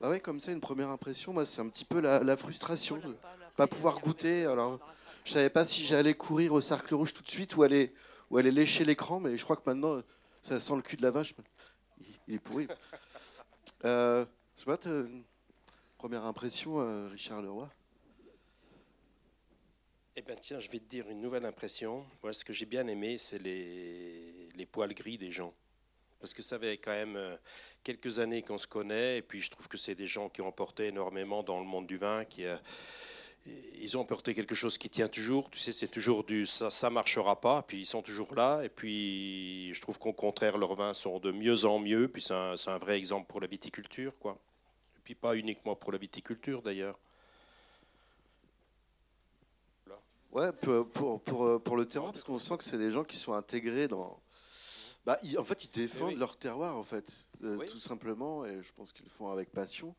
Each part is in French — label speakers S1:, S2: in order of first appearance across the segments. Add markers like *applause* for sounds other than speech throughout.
S1: Bah ouais, comme ça, une première impression, moi, c'est un petit peu la, frustration de pas pouvoir goûter. Alors, je savais pas si j'allais courir au cercle rouge tout de suite ou aller, ou aller lécher l'écran, mais je crois que maintenant, ça sent le cul de la vache. Il est pourri. *laughs* Euh, je sais pas, première impression, euh, Richard Leroy?
S2: Eh bien, tiens, je vais te dire une nouvelle impression. Moi, ce que j'ai bien aimé, c'est les, les poils gris des gens. Parce que ça fait quand même euh, quelques années qu'on se connaît, et puis je trouve que c'est des gens qui ont apporté énormément dans le monde du vin, qui ils ont apporté quelque chose qui tient toujours. Tu sais, c'est toujours du ça, ça marchera pas, puis ils sont toujours là. Et puis, je trouve qu'au contraire, leurs vins sont de mieux en mieux. Puis c'est un, un, vrai exemple pour la viticulture, quoi. Et puis pas uniquement pour la viticulture, d'ailleurs.
S1: Ouais, pour, pour, pour, pour le terroir, parce qu'on sent que c'est des gens qui sont intégrés dans, bah, en fait, ils défendent leur terroir, en fait, euh, tout simplement, et je pense qu'ils le font avec passion.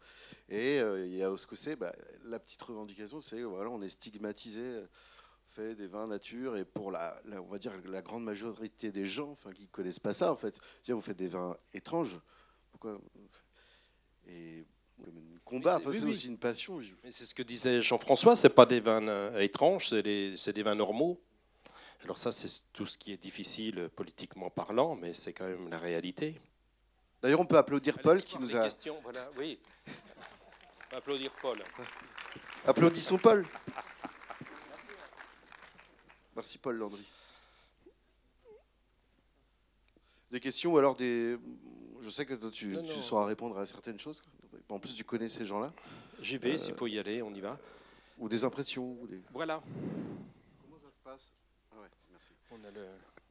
S1: Et euh, il y a bah, la petite revendication, c'est voilà, on est stigmatisé, fait des vins nature, et pour la, on va dire la grande majorité des gens, enfin, qui connaissent pas ça, en fait, dire vous faites des vins étranges, pourquoi Et combat, c'est aussi une passion.
S2: C'est ce que disait Jean-François, c'est pas des vins euh, étranges, c'est des vins normaux. Alors ça, c'est tout ce qui est difficile euh, politiquement parlant, mais c'est quand même la réalité.
S1: D'ailleurs, on peut applaudir Paul qui nous a...
S2: Questions, voilà, oui. On peut applaudir Paul.
S1: Applaudissons Paul. Merci Paul Landry. Des questions ou alors des... Je sais que tu, tu sauras répondre à certaines choses. En plus, tu connais ces gens-là.
S2: J'y vais, s'il faut y aller, on y va.
S1: Ou des impressions. Ou des...
S2: Voilà.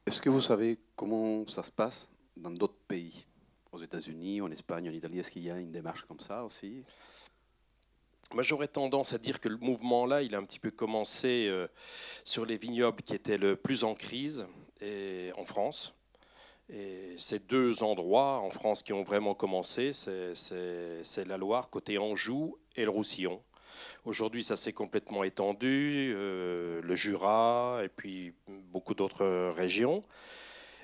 S3: Est-ce que vous savez comment ça se passe dans d'autres pays? Aux États-Unis, en Espagne, en Italie Est-ce qu'il y a une démarche comme ça aussi?
S2: Moi, j'aurais tendance à dire que le mouvement-là, il a un petit peu commencé euh, sur les vignobles qui étaient le plus en crise et, en France. Et ces deux endroits en France qui ont vraiment commencé, c'est la Loire, côté Anjou, et le Roussillon. Aujourd'hui, ça s'est complètement étendu, euh, le Jura et puis beaucoup d'autres régions.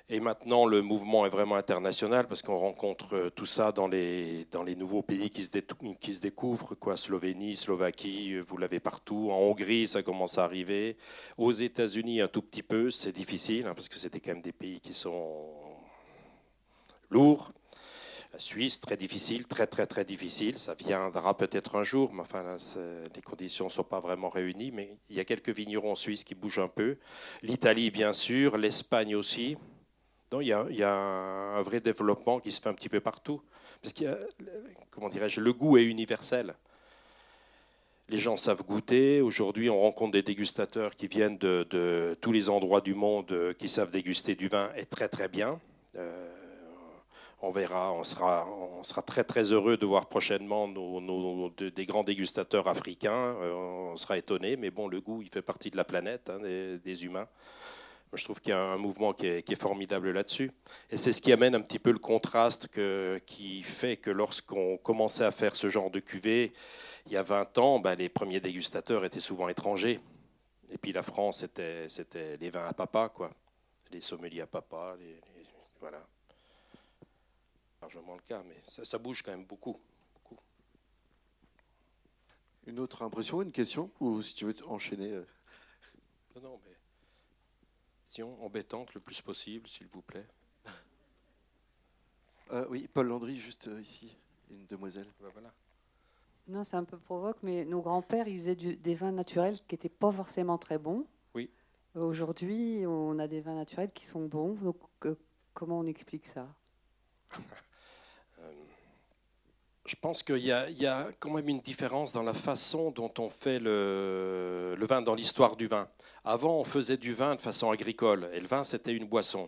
S2: Et maintenant, le mouvement est vraiment international parce qu'on rencontre euh, tout ça dans les, dans les nouveaux pays qui se, qui se découvrent, quoi. Slovénie, Slovaquie, euh, vous l'avez partout. En Hongrie, ça commence à arriver. Aux États-Unis, un tout petit peu. C'est difficile hein, parce que c'était quand même des pays qui sont lourds. La Suisse, très difficile, très très très difficile. Ça viendra peut-être un jour, mais enfin, les conditions ne sont pas vraiment réunies. Mais il y a quelques vignerons en Suisse qui bougent un peu. L'Italie, bien sûr, l'Espagne aussi. Donc il y, a, un vrai développement qui se fait un petit peu partout. Parce qu'il y a, comment dirais-je, le goût est universel. Les gens savent goûter. Aujourd'hui, on rencontre des dégustateurs qui viennent de, tous les endroits du monde qui savent déguster du vin et très très bien. Euh, on verra, on sera, on sera très très heureux de voir prochainement nos, des grands dégustateurs africains. Euh, on sera étonné, mais bon, le goût, il fait partie de la planète, hein, des, humains. Je trouve qu'il y a un mouvement qui est, formidable là-dessus. Et c'est ce qui amène un petit peu le contraste qui fait que lorsqu'on commençait à faire ce genre de cuvée, il y a 20 ans, ben, les premiers dégustateurs étaient souvent étrangers. Et puis la France, c'était, les vins à papa, quoi. Les sommeliers à papa, voilà largement le cas, mais ça, bouge quand même beaucoup,
S1: Une autre impression, une question Ou si tu veux enchaîner euh.
S2: Non, non, mais question embêtante le plus possible, s'il vous plaît. *laughs*
S1: Euh, oui, Paul Landry, juste euh, ici, une demoiselle.
S2: Ben voilà.
S4: Non, c'est un peu provoque, mais nos grands-pères, ils faisaient des vins naturels qui n'étaient pas forcément très bons.
S2: Oui.
S4: Aujourd'hui, on a des vins naturels qui sont bons. Donc, comment on explique ça? *laughs*
S2: je pense qu'il y, a quand même une différence dans la façon dont on fait le, vin dans l'histoire du vin. Avant, on faisait du vin de façon agricole, et le vin, c'était une boisson.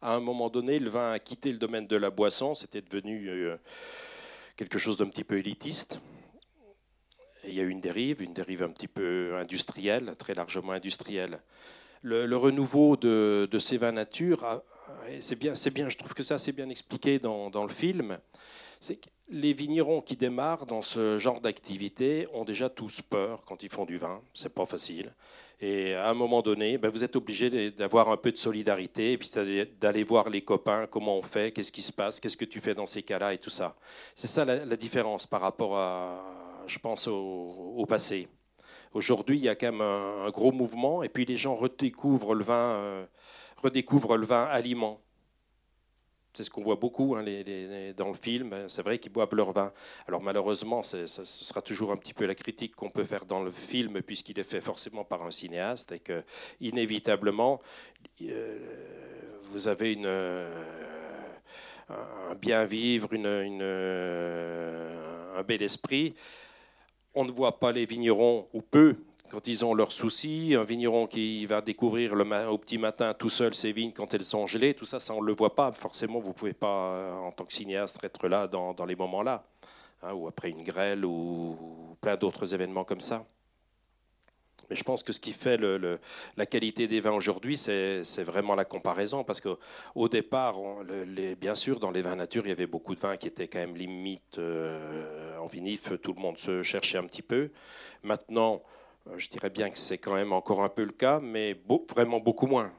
S2: À un moment donné, le vin a quitté le domaine de la boisson, c'était devenu euh, quelque chose d'un petit peu élitiste. Et il y a eu une dérive, une dérive un petit peu industrielle, très largement industrielle. Le, renouveau de, ces vins nature, c'est bien, je trouve que ça c'est bien expliqué dans le film c'est que les vignerons qui démarrent dans ce genre d'activité ont déjà tous peur quand ils font du vin. C'est pas facile. Et à un moment donné, ben, vous êtes obligé d'avoir un peu de solidarité et puis d'aller voir les copains, comment on fait, qu'est-ce qui se passe, qu'est-ce que tu fais dans ces cas-là et tout ça. C'est ça la, différence par rapport à, je pense, au, passé. Aujourd'hui, il y a quand même un, gros mouvement et puis les gens redécouvrent le vin, euh, redécouvrent le vin aliment. C'est ce qu'on voit beaucoup hein, dans le film. C'est vrai qu'ils boivent leur vin. Alors malheureusement, ce sera toujours un petit peu la critique qu'on peut faire dans le film, puisqu'il est fait forcément par un cinéaste, et que inévitablement, euh, vous avez euh, un bien vivre, euh, un bel esprit. On ne voit pas les vignerons, ou peu, quand ils ont leurs soucis, un vigneron qui va découvrir au petit matin tout seul ses vignes quand elles sont gelées, tout ça, ça on ne le voit pas. Forcément, vous ne pouvez pas, euh, en tant que cinéaste, être là dans, les moments-là, hein, ou après une grêle, ou, plein d'autres événements comme ça. Mais je pense que ce qui fait la qualité des vins aujourd'hui, c'est vraiment la comparaison. Parce qu'au départ, bien sûr, dans les vins nature, il y avait beaucoup de vins qui étaient quand même limite euh, en vinif. Tout le monde se cherchait un petit peu. Maintenant, je dirais bien que c'est quand même encore un peu le cas, mais vraiment beaucoup moins.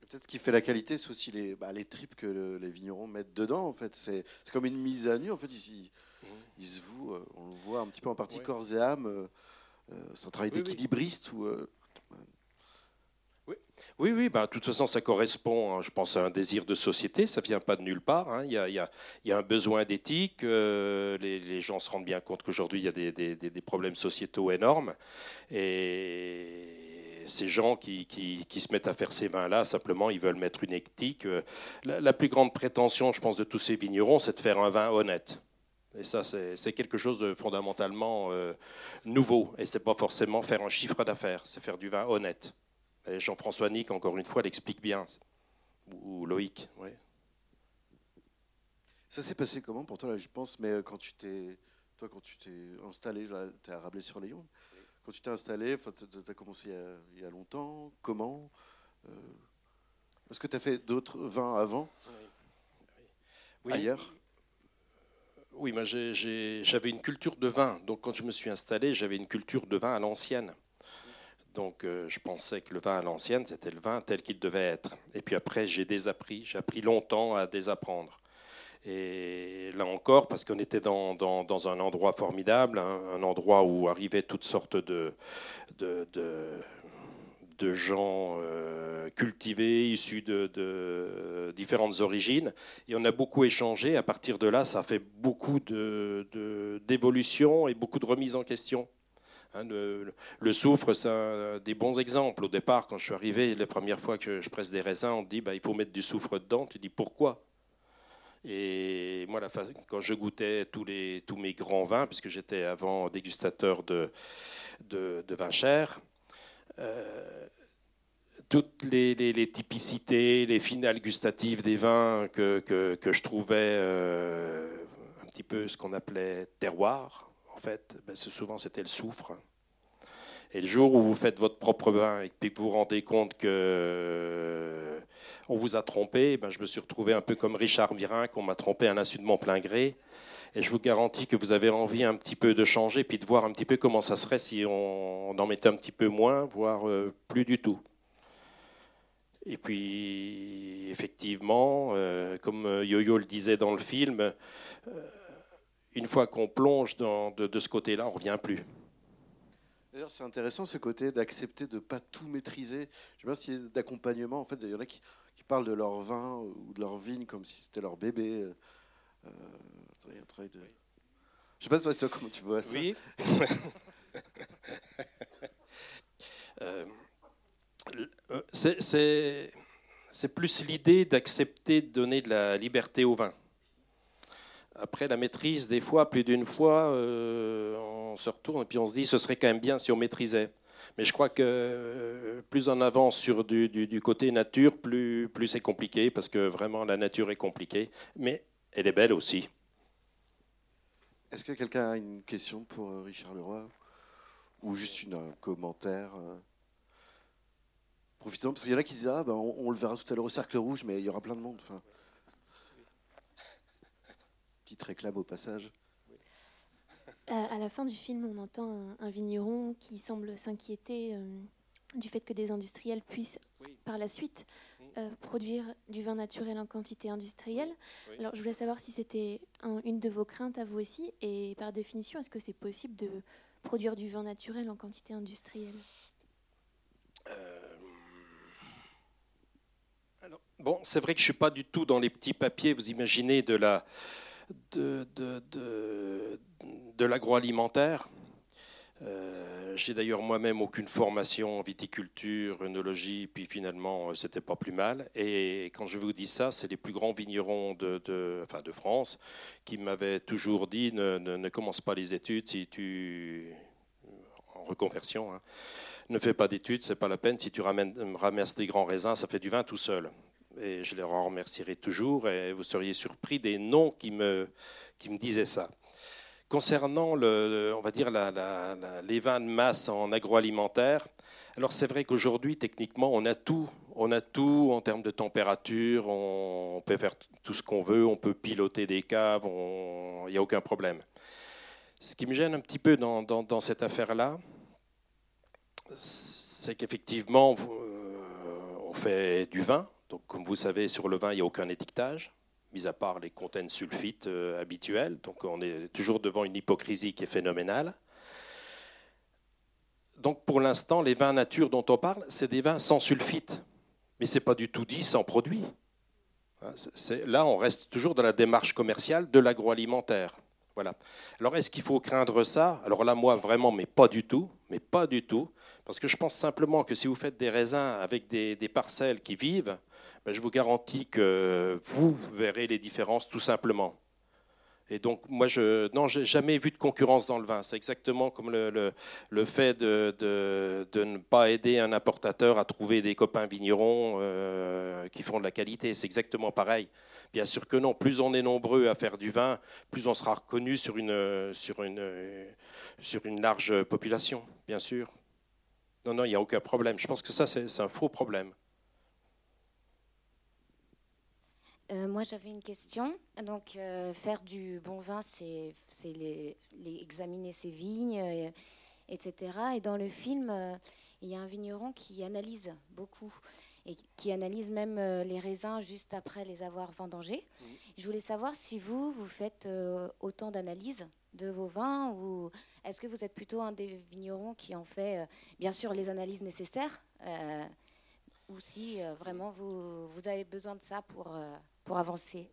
S1: Peut-être ce qui fait la qualité, c'est aussi les, bah, les tripes que les vignerons mettent dedans. En fait, c'est comme une mise à nu. En fait, ici, mmh. ils se vouent, euh, on le voit un petit peu en partie corps et âme. Euh, c'est un travail d'équilibriste
S2: oui, oui, bah, de toute façon, ça correspond, hein, je pense, à un désir de société. Ça ne vient pas de nulle part. Hein. Il, y a, un besoin d'éthique. Euh, les, gens se rendent bien compte qu'aujourd'hui, il y a des, problèmes sociétaux énormes. Et ces gens qui, se mettent à faire ces vins-là, simplement, ils veulent mettre une éthique. Euh, la, plus grande prétention, je pense, de tous ces vignerons, c'est de faire un vin honnête. Et ça, c'est quelque chose de fondamentalement euh, nouveau. Et ce n'est pas forcément faire un chiffre d'affaires, c'est faire du vin honnête. Jean-François Nick, encore une fois, l'explique bien. Ou Loïc, oui.
S1: Ça s'est passé comment pour toi, là, je pense, mais euh, quand tu t'es, toi, quand tu t'es installé, tu es à Rabelais-sur-Léon, quand tu t'es installé, tu as commencé il y, a, longtemps, comment euh, Est-ce que tu as fait d'autres vins avant oui. Ailleurs?
S2: Oui, j'avais une culture de vin. Donc quand je me suis installé, j'avais une culture de vin à l'ancienne. Donc euh, je pensais que le vin à l'ancienne, c'était le vin tel qu'il devait être. Et puis après, j'ai désappris. J'ai appris longtemps à désapprendre. Et là encore, parce qu'on était dans, un endroit formidable, hein, un endroit où arrivaient toutes sortes de, gens euh, cultivés, issus de, de, différentes origines. Et on a beaucoup échangé. À partir de là, ça a fait beaucoup d'évolution et beaucoup de remise en question. Hein, le, soufre, c'est un des bons exemples. Au départ, quand je suis arrivé, la première fois que je presse des raisins, on dit bah, il faut mettre du soufre dedans. Tu dis pourquoi? Et moi, la quand je goûtais tous, mes grands vins, puisque j'étais avant dégustateur de, de, vin cher, euh, toutes les, typicités, les finales gustatives des vins que, que, je trouvais euh, un petit peu ce qu'on appelait terroir, en fait, ben souvent c'était le soufre. Et le jour où vous faites votre propre vin et que vous vous rendez compte que euh, on vous a trompé, ben je me suis retrouvé un peu comme Richard Virin, qu'on m'a trompé à l'insu de mon plein gré. Et je vous garantis que vous avez envie un petit peu de changer, puis de voir un petit peu comment ça serait si on, en mettait un petit peu moins, voire euh, plus du tout. Et puis, effectivement, euh, comme Yo-Yo le disait dans le film, une fois qu'on plonge dans, de, ce côté-là, on ne revient plus.
S1: D'ailleurs, c'est intéressant ce côté d'accepter de ne pas tout maîtriser. Je sais pas si d'accompagnement, en fait, il y en a qui, parlent de leur vin ou de leur vigne comme si c'était leur bébé. Euh, euh un de... Je sais pas toi, comment tu vois ça.
S2: Oui. *laughs* Euh, euh, c'est plus l'idée d'accepter de donner de la liberté au vin. Après la maîtrise, des fois, plus d'une fois, euh, on se retourne et puis on se dit ce serait quand même bien si on maîtrisait. Mais je crois que euh, plus on avance sur du, côté nature, plus, c'est compliqué, parce que vraiment la nature est compliquée, mais elle est belle aussi.
S1: Est-ce que quelqu'un a une question pour euh, Richard Leroy Ou juste un commentaire Profitons, parce qu'il y en a qui disent ah, ben, on, le verra tout à l'heure au Cercle Rouge, mais il y aura plein de monde. Petite réclame au passage.
S5: À la fin du film, on entend un, vigneron qui semble s'inquiéter du fait que des industriels puissent par la suite euh, produire du vin naturel en quantité industrielle. Alors, je voulais savoir si c'était une de vos craintes à vous aussi, et par définition, est-ce que c'est possible de produire du vin naturel en quantité industrielle? Euh,
S2: Bon, c'est vrai que je ne suis pas du tout dans les petits papiers, vous imaginez, de la de, l'agroalimentaire. Euh, j'ai d'ailleurs moi-même aucune formation en viticulture, œnologie, puis finalement, euh, c'était pas plus mal. Et quand je vous dis ça, c'est les plus grands vignerons de, France qui m'avaient toujours dit ne, ne, commence pas les études si tu. en reconversion, hein. ne fais pas d'études, c'est pas la peine. Si tu ramènes, ramasses des grands raisins, ça fait du vin tout seul. Et je les remercierai toujours, et vous seriez surpris des noms qui me, disaient ça. Concernant on va dire les vins de masse en agroalimentaire, alors c'est vrai qu'aujourd'hui techniquement on a tout, on a tout en termes de température, on, peut faire tout ce qu'on veut, on peut piloter des caves, il n'y a aucun problème. Ce qui me gêne un petit peu dans, cette affaire-là, c'est qu'effectivement euh, on fait du vin, donc comme vous savez sur le vin il n'y a aucun étiquetage mis à part les contenus sulfites euh, habituels. Donc on est toujours devant une hypocrisie qui est phénoménale. Donc pour l'instant, les vins nature dont on parle, c'est des vins sans sulfite. Mais ce n'est pas du tout dit sans produit. Hein, là, on reste toujours dans la démarche commerciale de l'agroalimentaire. Voilà. Alors, est-ce qu'il faut craindre ça? Alors là, moi, vraiment, mais pas du tout. Mais pas du tout. Parce que je pense simplement que si vous faites des raisins avec des parcelles qui vivent, ben, je vous garantis que vous verrez les différences tout simplement. Et donc, moi, je n'ai jamais vu de concurrence dans le vin. C'est exactement comme le, le, fait de, de, ne pas aider un importateur à trouver des copains vignerons euh, qui font de la qualité. C'est exactement pareil. Bien sûr que non. Plus on est nombreux à faire du vin, plus on sera reconnu sur une, sur une, sur une large population, bien sûr. Non, non, il n'y a aucun problème. Je pense que ça, c'est un faux problème.
S6: Euh, moi, j'avais une question. Donc, euh, faire du bon vin, c'est les, examiner ses vignes, euh, etc. Et dans le film, il y a un vigneron qui analyse beaucoup et qui analyse même les raisins juste après les avoir vendangés. Je voulais savoir si vous, vous faites autant d'analyses de vos vins ou est-ce que vous êtes plutôt un des vignerons qui en fait, bien sûr, les analyses nécessaires ou si vraiment vous, avez besoin de ça pour pour avancer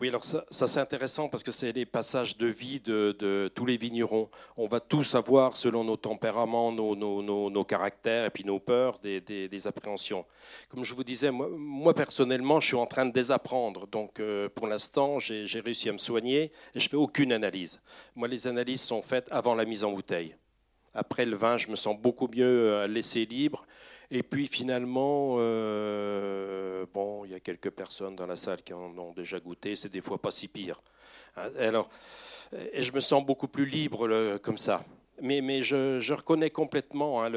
S2: oui, alors ça, c'est intéressant parce que c'est les passages de vie de, tous les vignerons. On va tous avoir, selon nos tempéraments, nos, nos, caractères et puis nos peurs, des, appréhensions. Comme je vous disais, moi, personnellement, je suis en train de désapprendre. Donc euh, pour l'instant, j'ai réussi à me soigner et je fais aucune analyse. Moi, les analyses sont faites avant la mise en bouteille. Après le vin, je me sens beaucoup mieux euh, laissé libre et puis finalement, euh, bon, il y a quelques personnes dans la salle qui en ont déjà goûté, c'est des fois pas si pire. Hein, alors, et je me sens beaucoup plus libre comme ça. Mais, mais je, reconnais complètement hein,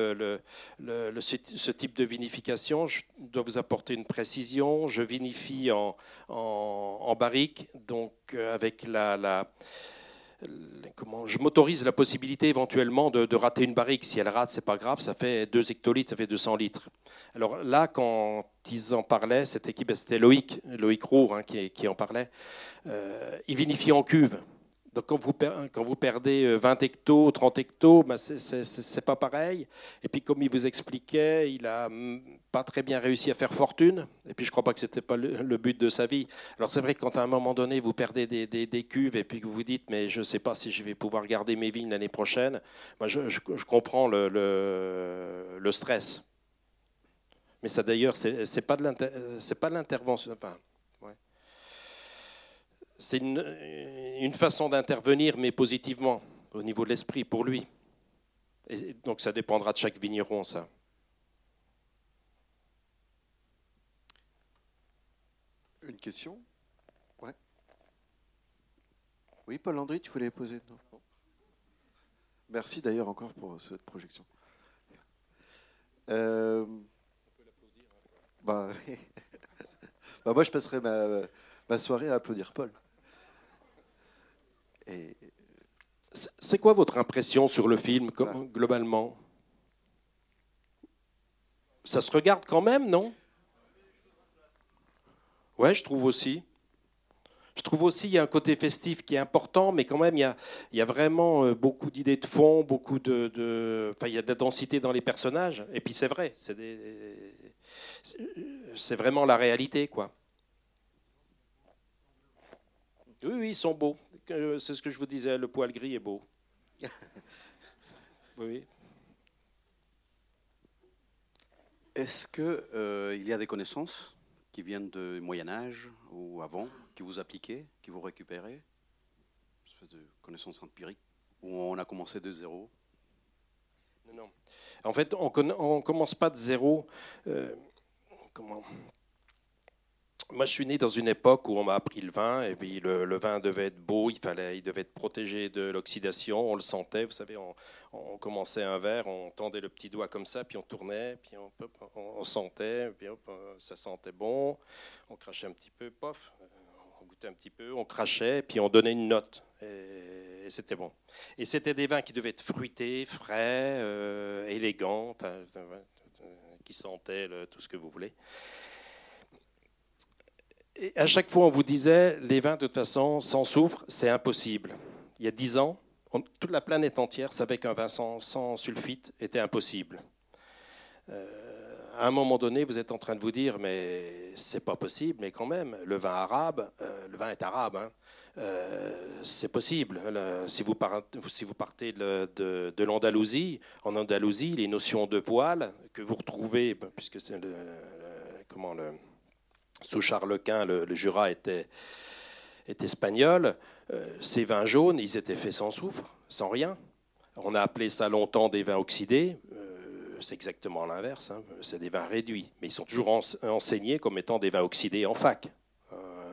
S2: ce, type de vinification. Je dois vous apporter une précision. Je vinifie en, en, barrique, donc euh, avec la je m'autorise la possibilité éventuellement de, rater une barrique. Si elle rate, c'est pas grave, ça fait 2 hectolitres, ça fait 200 litres. Alors là, quand ils en parlaient, cette équipe, c'était Loïc, Loïc Roux hein, qui, en parlait, euh, ils vinifient en cuve. Donc quand vous, perdez 20 euh, hectos, 30 hectos, ben c'est pas pareil. Et puis comme il vous expliquait, il a mm, pas très bien réussi à faire fortune. Et puis je crois pas que c'était pas le, but de sa vie. Alors c'est vrai que quand à un moment donné vous perdez des, des, cuves et puis que vous vous dites mais je sais pas si je vais pouvoir garder mes vignes l'année prochaine, moi je, comprends le, le, le, stress. Mais ça d'ailleurs c'est pas de l'intervention. C'est une, façon d'intervenir, mais positivement, au niveau de l'esprit, pour lui. Et donc ça dépendra de chaque vigneron, ça.
S1: Une question? Ouais. Oui, Paul Landry, tu voulais poser Merci d'ailleurs encore pour cette projection. Euh, bah, *laughs* bah, moi, je passerai ma soirée à applaudir Paul.
S2: C'est quoi votre impression sur le film globalement? Ça se regarde quand même, non? Ouais, je trouve aussi. Je trouve aussi qu'il y a un côté festif qui est important, mais quand même, il y a, il y a vraiment euh, beaucoup d'idées de fond, beaucoup de, de, Enfin, il y a de la densité dans les personnages. Et puis, c'est vrai, c'est, c'est vraiment la réalité, quoi. Oui, oui, ils sont beaux. C'est ce que je vous disais, le poil gris est beau. *laughs* oui.
S3: Est-ce qu'il euh, y a des connaissances qui viennent du Moyen Âge ou avant, qui vous appliquez, qui vous récupérez Une espèce de connaissances empiriques, où on a commencé de zéro?
S2: Non, non. En fait, on ne commence pas de zéro. Euh, comment moi, je suis né dans une époque où on m'a appris le vin, et puis le, vin devait être beau, il, fallait, il devait être protégé de l'oxydation, on le sentait, vous savez, on, commençait un verre, on tendait le petit doigt comme ça, puis on tournait, puis on, sentait, puis ça sentait bon, on crachait un petit peu, pof, on goûtait un petit peu, on crachait, puis on donnait une note, et, c'était bon. Et c'était des vins qui devaient être fruités, frais, euh, élégants, qui sentaient tout ce que vous voulez à chaque fois, on vous disait, les vins, de toute façon, sans soufre, c'est impossible. Il y a dix ans, toute la planète entière savait qu'un vin sans, sulfite était impossible. Euh, à un moment donné, vous êtes en train de vous dire, mais c'est pas possible, mais quand même, le vin arabe, euh, le vin est arabe, hein, euh, c'est possible. si, vous partez, de, l'Andalousie, en Andalousie, les notions de voile que vous retrouvez, puisque c'est le, comment le sous Charles Quint, le, Jura était, espagnol. Euh, ces vins jaunes, ils étaient faits sans soufre, sans rien. On a appelé ça longtemps des vins oxydés. Euh, c'est exactement l'inverse. Hein. C'est des vins réduits. Mais ils sont toujours enseignés comme étant des vins oxydés en fac.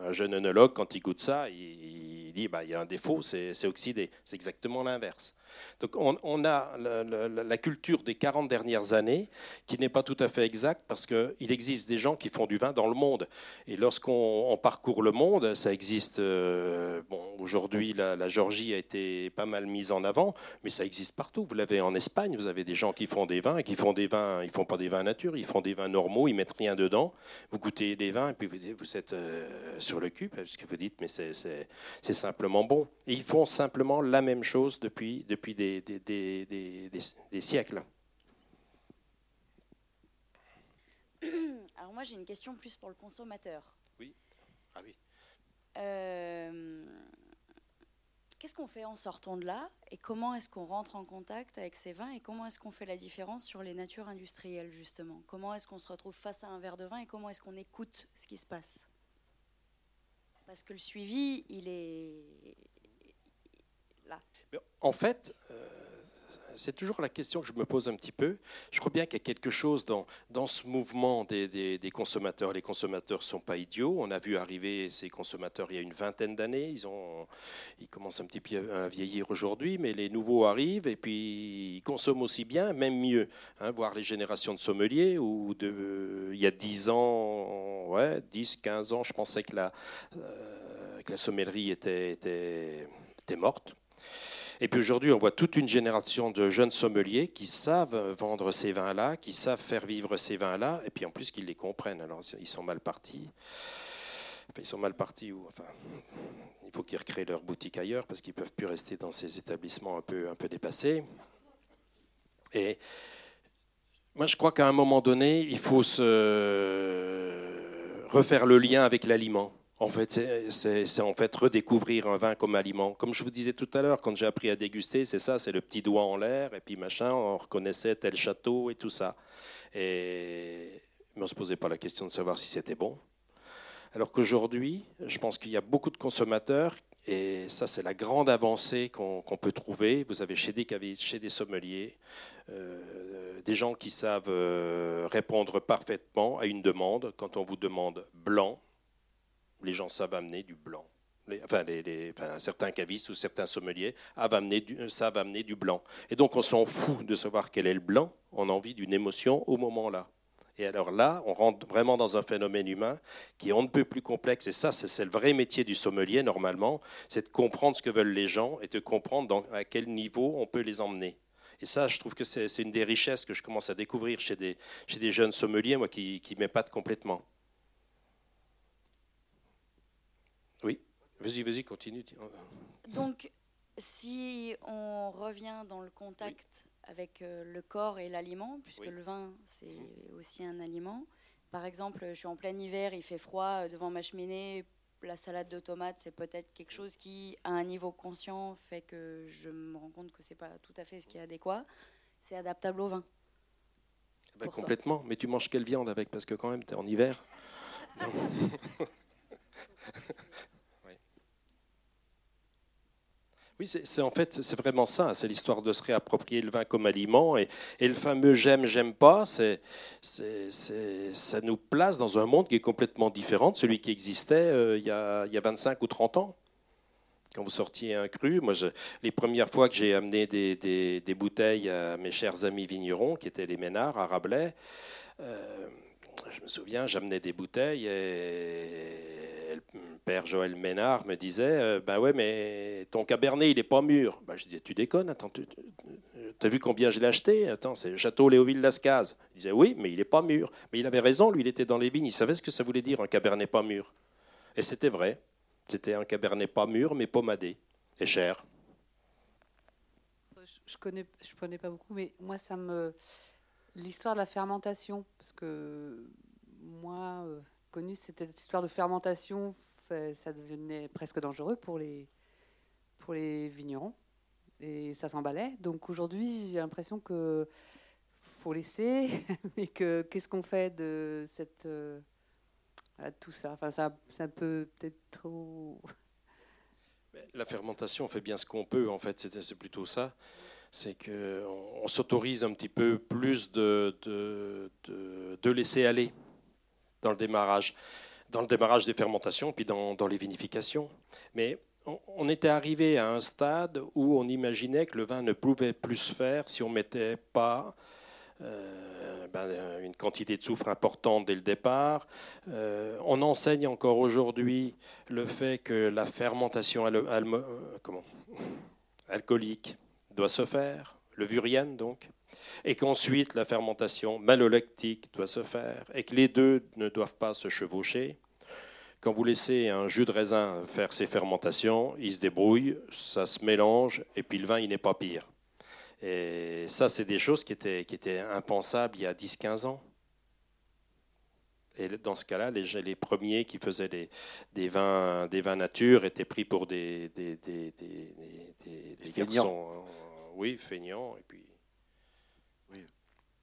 S2: Un jeune œnologue, quand il goûte ça, il, dit bah, il y a un défaut, c'est oxydé. C'est exactement l'inverse. Donc on, a la, culture des 40 dernières années qui n'est pas tout à fait exacte parce qu'il existe des gens qui font du vin dans le monde. Et lorsqu'on parcourt le monde, ça existe. Euh, bon, aujourd'hui, la, Géorgie a été pas mal mise en avant, mais ça existe partout. Vous l'avez en Espagne, vous avez des gens qui font des vins et qui font des vins. Ils font pas des vins nature, ils font des vins normaux, ils mettent rien dedans. Vous goûtez des vins et puis vous, êtes euh, sur le cul parce que vous dites mais c'est simplement bon. Et ils font simplement la même chose depuis depuis des des, siècles.
S7: Alors moi j'ai une question plus pour le consommateur.
S2: Oui. Ah oui.
S7: Euh, qu'est-ce qu'on fait en sortant de là et comment est-ce qu'on rentre en contact avec ces vins et comment est-ce qu'on fait la différence sur les natures industrielles justement? Comment est-ce qu'on se retrouve face à un verre de vin et comment est-ce qu'on écoute ce qui se passe? Parce que le suivi, il est.
S2: En fait, euh, c'est toujours la question que je me pose un petit peu. Je crois bien qu'il y a quelque chose dans, dans ce mouvement des, des, consommateurs. Les consommateurs ne sont pas idiots. On a vu arriver ces consommateurs il y a une vingtaine d'années. Ils, ont, ils commencent un petit peu à vieillir aujourd'hui, mais les nouveaux arrivent et puis ils consomment aussi bien, même mieux. Hein, voir les générations de sommeliers, où de, il y a 10 ans, ouais, 10, 15 ans, je pensais que la, euh, que la sommellerie était, était morte. Et puis aujourd'hui, on voit toute une génération de jeunes sommeliers qui savent vendre ces vins-là, qui savent faire vivre ces vins-là, et puis en plus qu'ils les comprennent. Alors ils sont mal partis. Enfin, ils sont mal partis ou enfin, il faut qu'ils recréent leur boutique ailleurs parce qu'ils ne peuvent plus rester dans ces établissements un peu, un peu dépassés. Et moi, je crois qu'à un moment donné, il faut se refaire le lien avec l'aliment. En fait, c'est en fait redécouvrir un vin comme aliment. Comme je vous disais tout à l'heure, quand j'ai appris à déguster, c'est ça, c'est le petit doigt en l'air, et puis machin, on reconnaissait tel château et tout ça. Et on ne se posait pas la question de savoir si c'était bon. Alors qu'aujourd'hui, je pense qu'il y a beaucoup de consommateurs, et ça c'est la grande avancée qu'on peut trouver. Vous avez chez des chez des sommeliers, euh, des gens qui savent euh, répondre parfaitement à une demande. Quand on vous demande blanc, les gens savent amener du blanc. enfin, certains cavistes ou certains sommeliers savent amener, du, savent amener du blanc. Et donc, on s'en fout de savoir quel est le blanc. On a envie d'une émotion au moment-là. Et alors là, on rentre vraiment dans un phénomène humain qui est on ne peut plus complexe. Et ça, c'est le vrai métier du sommelier, normalement, c'est de comprendre ce que veulent les gens et de comprendre à quel niveau on peut les emmener. Et ça, je trouve que c'est une des richesses que je commence à découvrir chez des, jeunes sommeliers, moi, qui, qui complètement. Oui, vas-y, vas-y, continue.
S7: Donc, si on revient dans le contact avec euh, le corps et l'aliment, puisque le vin, c'est aussi un aliment. Par exemple, je suis en plein hiver, il fait froid, euh, devant ma cheminée, la salade de tomates, c'est peut-être quelque chose qui, à un niveau conscient, fait que je me rends compte que c'est pas tout à fait ce qui est adéquat. C'est adaptable au vin.
S2: Bah, complètement. Mais tu manges quelle viande avec? Parce que quand même, tu es en hiver. *laughs* Oui, c'est en fait c'est vraiment ça. C'est l'histoire de se réapproprier le vin comme aliment et, le fameux j'aime j'aime pas. Ça nous place dans un monde qui est complètement différent de celui qui existait euh, il, y a, il, y a, 25 ou 30 ans. Quand vous sortiez un cru, moi, les premières fois que j'ai amené des, bouteilles à mes chers amis vignerons, qui étaient les Ménards à Rabelais, euh, je me souviens, j'amenais des bouteilles et père Joël Ménard me disait Ben ouais, mais ton cabernet, il n'est pas mûr. Ben, je disais Tu déconnes, attends, tu as vu combien je l'ai acheté? Attends, c'est Château Léoville-Lascaz. Il disait Oui, mais il n'est pas mûr. Mais il avait raison, lui, il était dans les vignes, il savait ce que ça voulait dire un cabernet pas mûr. Et c'était vrai. C'était un cabernet pas mûr, mais pommadé et cher.
S4: Je connais, je connais pas beaucoup, mais moi, ça me l'histoire de la fermentation, parce que moi, euh, connu, c'était l'histoire de fermentation, ça devenait presque dangereux pour les, pour les vignerons, et ça s'emballait. Donc aujourd'hui, j'ai l'impression que faut laisser, *laughs* mais que qu'est-ce qu'on fait de cette euh, tout ça? Enfin, ça, c'est un peu peut-être trop.
S2: La fermentation fait bien ce qu'on peut, en fait, c'est plutôt ça. C'est qu'on s'autorise un petit peu plus de, de, laisser aller dans le démarrage, dans le démarrage des fermentations, puis dans, les vinifications. Mais on, était arrivé à un stade où on imaginait que le vin ne pouvait plus se faire si on ne mettait pas euh, ben, une quantité de soufre importante dès le départ. Euh, on enseigne encore aujourd'hui le fait que la fermentation comment, alcoolique doit se faire, levurienne donc, et qu'ensuite la fermentation malolactique doit se faire, et que les deux ne doivent pas se chevaucher. Quand vous laissez un jus de raisin faire ses fermentations, il se débrouille, ça se mélange, et puis le vin, il n'est pas pire. Et ça, c'est des choses qui étaient, qui étaient impensables il y a 10-15 ans. Et dans ce cas-là, les, les, premiers qui faisaient des, vins, des vins nature étaient pris pour des, des, des, des garçons oui, feignant, et puis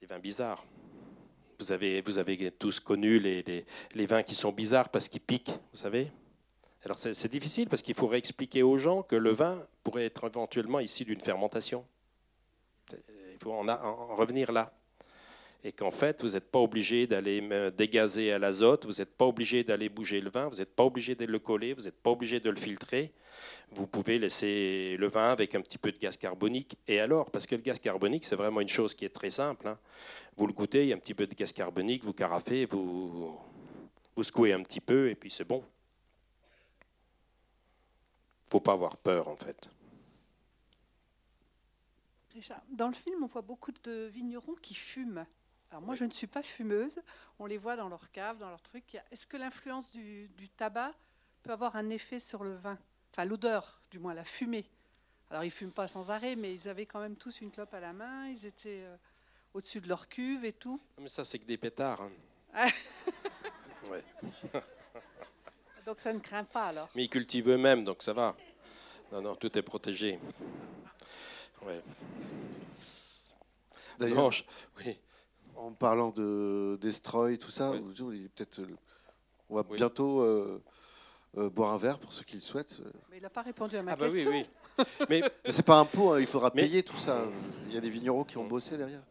S2: vins bizarres. Vous avez, vous avez tous connu les, les, vins qui sont bizarres parce qu'ils piquent, vous savez Alors c'est difficile parce qu'il faudrait expliquer aux gens que le vin pourrait être éventuellement issu d'une fermentation. Il faut en revenir là et qu'en fait, vous n'êtes pas obligé d'aller dégazer à l'azote, vous n'êtes pas obligé d'aller bouger le vin, vous n'êtes pas obligé de le coller, vous n'êtes pas obligé de le filtrer. Vous pouvez laisser le vin avec un petit peu de gaz carbonique. Et alors, parce que le gaz carbonique, c'est vraiment une chose qui est très simple. Hein. Vous le goûtez, il y a un petit peu de gaz carbonique, vous carafez, vous, vous secouez un petit peu, et puis c'est bon. Il ne faut pas avoir peur, en fait.
S8: Dans le film, on voit beaucoup de vignerons qui fument. Alors moi, je ne suis pas fumeuse. On les voit dans leur cave, dans leur truc. Est-ce que l'influence du, tabac peut avoir un effet sur le vin? Enfin, l'odeur, du moins, la fumée. Alors, ils fument pas sans arrêt, mais ils avaient quand même tous une clope à la main. Ils étaient euh, au-dessus de leur cuve et tout.
S2: Mais ça, c'est que des pétards. Hein. *laughs* *laughs*
S8: donc, ça ne craint pas, alors.
S2: Mais ils cultivent eux-mêmes, donc ça va. Non, non, tout est protégé. Ouais.
S1: D'ailleurs, oui en parlant de Destroy, tout ça, peut-être, euh, on va bientôt euh, euh, boire un verre pour ceux qui le souhaitent.
S8: Mais il n'a pas répondu à ma ah bah question. Oui, *laughs*
S1: oui. Mais c'est pas un pot, hein, il faudra payer tout ça. Il y a des vignerons qui ont bossé derrière.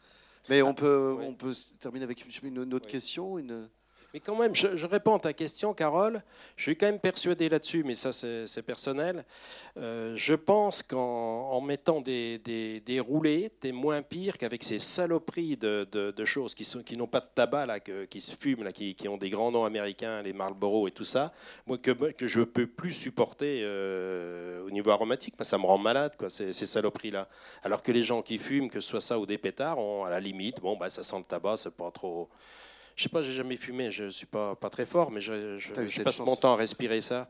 S1: Mais on peut, on peut terminer avec une, autre question. Une...
S2: Mais quand même, je, réponds à ta question, Carole. Je suis quand même persuadé là-dessus, mais ça, c'est personnel. Euh, je pense qu'en mettant des, des, roulés, t'es moins pire qu'avec ces saloperies de, de, choses qui n'ont qui pas de tabac, là, qui se fument, là, qui, qui, ont des grands noms américains, les Marlboro et tout ça, moi, que, que je peux plus supporter euh, au niveau aromatique. ça me rend malade, quoi, ces, ces saloperies-là. Alors que les gens qui fument, que ce soit ça ou des pétards, ont, à la limite, bon, bah, ça sent le tabac, c'est pas trop. Je sais pas, j'ai jamais fumé, je suis pas, pas très fort, mais je, je, passe mon temps à respirer ça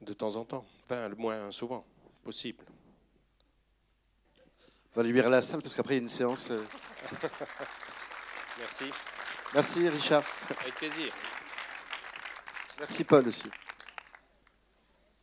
S2: de temps en temps, enfin le moins souvent possible.
S1: On va libérer la salle parce qu'après il y a une séance. Euh. *laughs*
S2: Merci.
S1: Merci Richard.
S2: Avec plaisir.
S1: Merci Paul aussi.